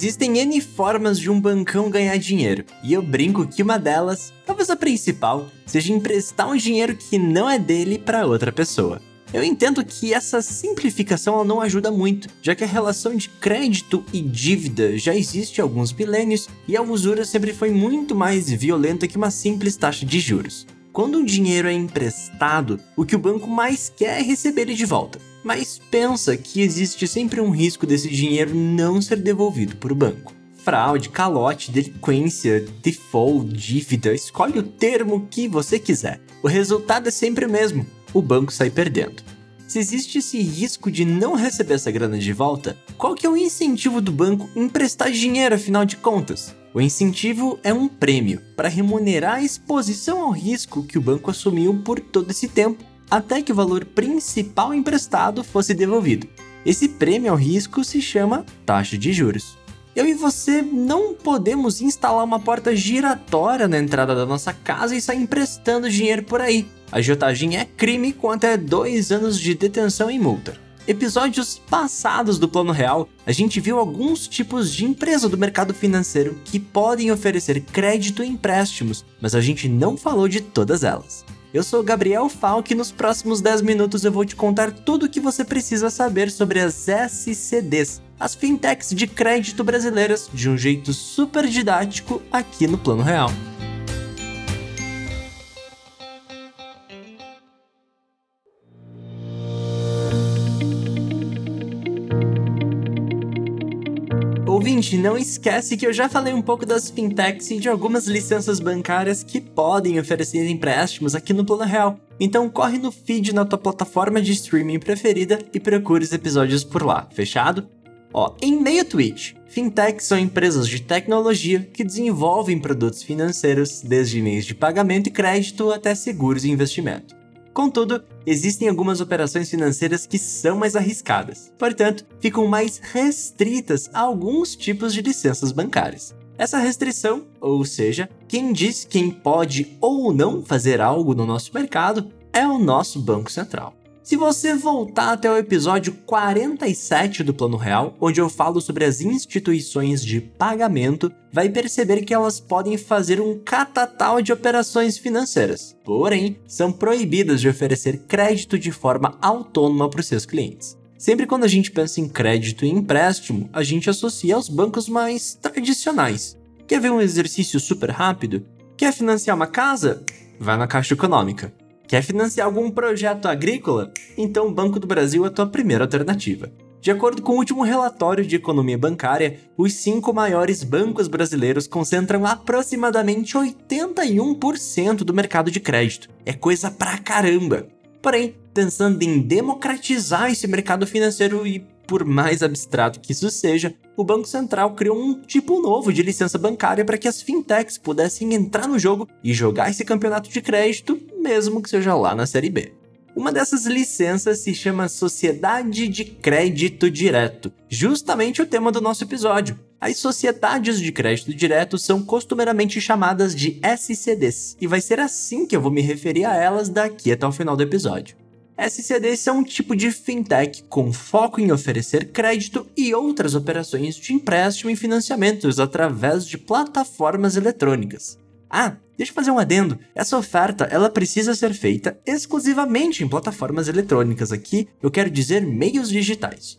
Existem N formas de um bancão ganhar dinheiro, e eu brinco que uma delas, talvez a principal, seja emprestar um dinheiro que não é dele para outra pessoa. Eu entendo que essa simplificação não ajuda muito, já que a relação de crédito e dívida já existe há alguns milênios e a usura sempre foi muito mais violenta que uma simples taxa de juros. Quando um dinheiro é emprestado, o que o banco mais quer é receber ele de volta. Mas pensa que existe sempre um risco desse dinheiro não ser devolvido por banco. Fraude, calote, delinquência, default, dívida, escolhe o termo que você quiser. O resultado é sempre o mesmo: o banco sai perdendo. Se existe esse risco de não receber essa grana de volta, qual que é o incentivo do banco emprestar dinheiro afinal de contas? O incentivo é um prêmio para remunerar a exposição ao risco que o banco assumiu por todo esse tempo, até que o valor principal emprestado fosse devolvido. Esse prêmio ao risco se chama taxa de juros. Eu e você não podemos instalar uma porta giratória na entrada da nossa casa e sair emprestando dinheiro por aí. A agiotagem é crime com até dois anos de detenção e multa episódios passados do Plano Real, a gente viu alguns tipos de empresa do mercado financeiro que podem oferecer crédito e empréstimos, mas a gente não falou de todas elas. Eu sou Gabriel Falk e nos próximos 10 minutos eu vou te contar tudo o que você precisa saber sobre as SCDs, as fintechs de crédito brasileiras, de um jeito super didático aqui no Plano Real. Ouvinte, não esquece que eu já falei um pouco das fintechs e de algumas licenças bancárias que podem oferecer empréstimos aqui no Plano Real. Então corre no feed na tua plataforma de streaming preferida e procure os episódios por lá, fechado? Ó, em meio tweet, fintechs são empresas de tecnologia que desenvolvem produtos financeiros, desde meios de pagamento e crédito até seguros e investimento. Contudo, existem algumas operações financeiras que são mais arriscadas, portanto, ficam mais restritas a alguns tipos de licenças bancárias. Essa restrição, ou seja, quem diz quem pode ou não fazer algo no nosso mercado, é o nosso Banco Central. Se você voltar até o episódio 47 do Plano Real, onde eu falo sobre as instituições de pagamento, vai perceber que elas podem fazer um catatal de operações financeiras, porém, são proibidas de oferecer crédito de forma autônoma para os seus clientes. Sempre quando a gente pensa em crédito e empréstimo, a gente associa aos bancos mais tradicionais. Quer ver um exercício super rápido? Quer financiar uma casa? Vai na Caixa Econômica. Quer financiar algum projeto agrícola? Então o Banco do Brasil é a tua primeira alternativa. De acordo com o último relatório de economia bancária, os cinco maiores bancos brasileiros concentram aproximadamente 81% do mercado de crédito. É coisa pra caramba! Porém, pensando em democratizar esse mercado financeiro e por mais abstrato que isso seja, o Banco Central criou um tipo novo de licença bancária para que as fintechs pudessem entrar no jogo e jogar esse campeonato de crédito, mesmo que seja lá na Série B. Uma dessas licenças se chama Sociedade de Crédito Direto, justamente o tema do nosso episódio. As sociedades de crédito direto são costumeiramente chamadas de SCDs, e vai ser assim que eu vou me referir a elas daqui até o final do episódio. SCDs são um tipo de fintech com foco em oferecer crédito e outras operações de empréstimo e financiamentos através de plataformas eletrônicas. Ah, deixa eu fazer um adendo. Essa oferta, ela precisa ser feita exclusivamente em plataformas eletrônicas. Aqui, eu quero dizer meios digitais.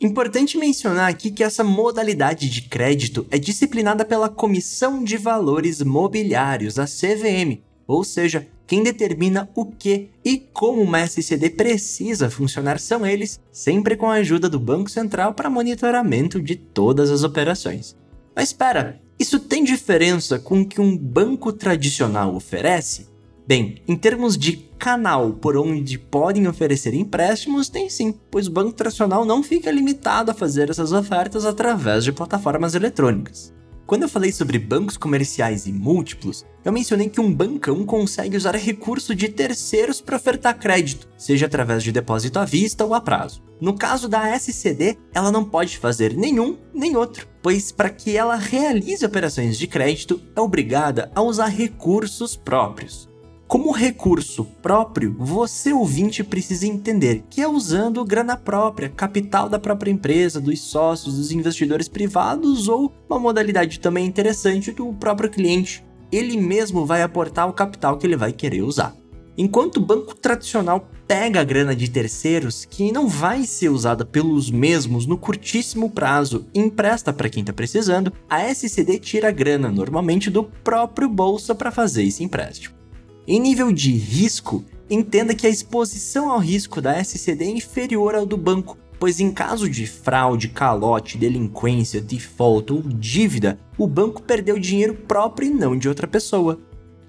Importante mencionar aqui que essa modalidade de crédito é disciplinada pela Comissão de Valores Mobiliários, a CVM, ou seja, quem determina o que e como uma SCD precisa funcionar são eles, sempre com a ajuda do Banco Central para monitoramento de todas as operações. Mas espera, isso tem diferença com o que um banco tradicional oferece? Bem, em termos de canal por onde podem oferecer empréstimos, tem sim, pois o banco tradicional não fica limitado a fazer essas ofertas através de plataformas eletrônicas. Quando eu falei sobre bancos comerciais e múltiplos, eu mencionei que um bancão consegue usar recurso de terceiros para ofertar crédito, seja através de depósito à vista ou a prazo. No caso da SCD, ela não pode fazer nenhum nem outro, pois para que ela realize operações de crédito, é obrigada a usar recursos próprios. Como recurso próprio, você ouvinte precisa entender que é usando grana própria, capital da própria empresa, dos sócios, dos investidores privados ou uma modalidade também interessante do próprio cliente. Ele mesmo vai aportar o capital que ele vai querer usar. Enquanto o banco tradicional pega a grana de terceiros que não vai ser usada pelos mesmos no curtíssimo prazo e empresta para quem está precisando, a SCD tira a grana normalmente do próprio bolso para fazer esse empréstimo. Em nível de risco, entenda que a exposição ao risco da SCD é inferior ao do banco, pois em caso de fraude, calote, delinquência, default ou dívida, o banco perdeu dinheiro próprio e não de outra pessoa.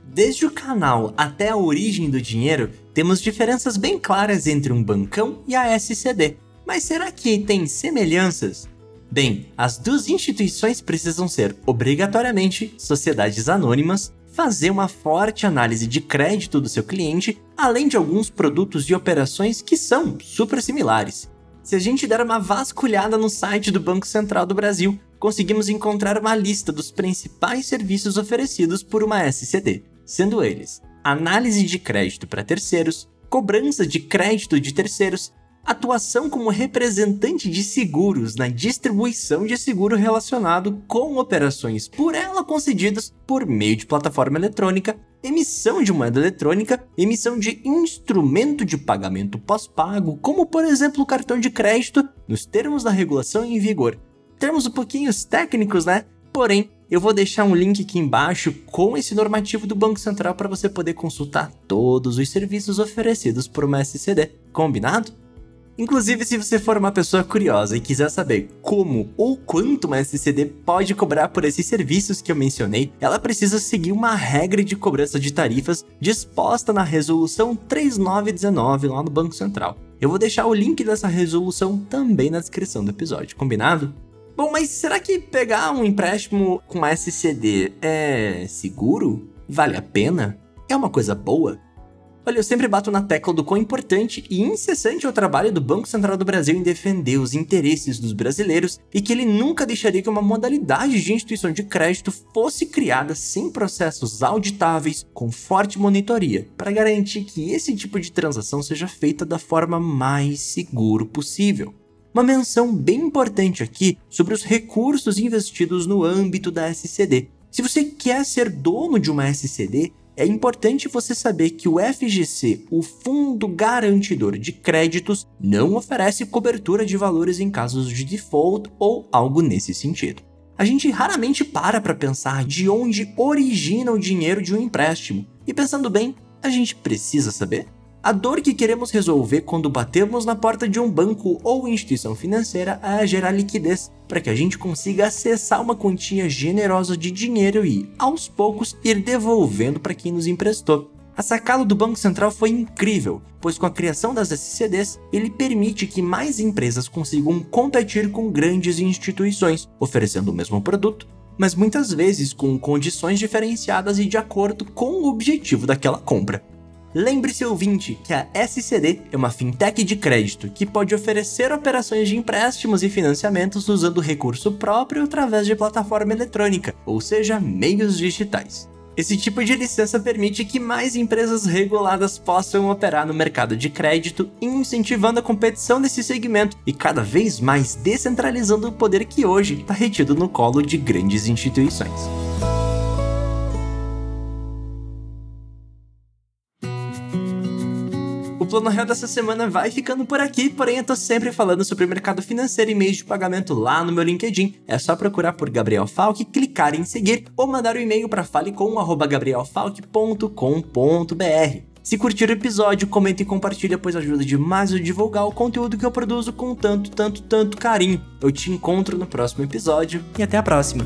Desde o canal até a origem do dinheiro, temos diferenças bem claras entre um bancão e a SCD. Mas será que tem semelhanças? Bem, as duas instituições precisam ser obrigatoriamente sociedades anônimas fazer uma forte análise de crédito do seu cliente, além de alguns produtos e operações que são super similares. Se a gente der uma vasculhada no site do Banco Central do Brasil, conseguimos encontrar uma lista dos principais serviços oferecidos por uma SCD, sendo eles análise de crédito para terceiros, cobrança de crédito de terceiros, atuação como representante de seguros na distribuição de seguro relacionado com operações por ela concedidas por meio de plataforma eletrônica, emissão de moeda eletrônica, emissão de instrumento de pagamento pós-pago, como por exemplo o cartão de crédito, nos termos da regulação em vigor. Termos um pouquinho técnicos, né? Porém, eu vou deixar um link aqui embaixo com esse normativo do Banco Central para você poder consultar todos os serviços oferecidos por uma SCD. Combinado? Inclusive, se você for uma pessoa curiosa e quiser saber como ou quanto uma SCD pode cobrar por esses serviços que eu mencionei, ela precisa seguir uma regra de cobrança de tarifas disposta na Resolução 3919 lá no Banco Central. Eu vou deixar o link dessa resolução também na descrição do episódio, combinado? Bom, mas será que pegar um empréstimo com SCD é seguro? Vale a pena? É uma coisa boa? Olha, eu sempre bato na tecla do quão importante e incessante é o trabalho do Banco Central do Brasil em defender os interesses dos brasileiros e que ele nunca deixaria que uma modalidade de instituição de crédito fosse criada sem processos auditáveis, com forte monitoria, para garantir que esse tipo de transação seja feita da forma mais seguro possível. Uma menção bem importante aqui sobre os recursos investidos no âmbito da SCD. Se você quer ser dono de uma SCD, é importante você saber que o FGC, o Fundo Garantidor de Créditos, não oferece cobertura de valores em casos de default ou algo nesse sentido. A gente raramente para para pensar de onde origina o dinheiro de um empréstimo, e pensando bem, a gente precisa saber? A dor que queremos resolver quando batemos na porta de um banco ou instituição financeira é gerar liquidez, para que a gente consiga acessar uma quantia generosa de dinheiro e, aos poucos, ir devolvendo para quem nos emprestou. A sacada do Banco Central foi incrível, pois com a criação das SCDs, ele permite que mais empresas consigam competir com grandes instituições, oferecendo o mesmo produto, mas muitas vezes com condições diferenciadas e de acordo com o objetivo daquela compra. Lembre-se, ouvinte, que a SCD é uma fintech de crédito que pode oferecer operações de empréstimos e financiamentos usando recurso próprio através de plataforma eletrônica, ou seja, meios digitais. Esse tipo de licença permite que mais empresas reguladas possam operar no mercado de crédito, incentivando a competição nesse segmento e cada vez mais descentralizando o poder que hoje está retido no colo de grandes instituições. Plano Real dessa semana vai ficando por aqui, porém eu tô sempre falando sobre mercado financeiro e meios de pagamento lá no meu LinkedIn. É só procurar por Gabriel Falk, clicar em seguir ou mandar um e-mail para falecom@gabrielfalk.com.br. Se curtir o episódio, comenta e compartilha, pois ajuda demais a divulgar o conteúdo que eu produzo com tanto, tanto, tanto carinho. Eu te encontro no próximo episódio e até a próxima.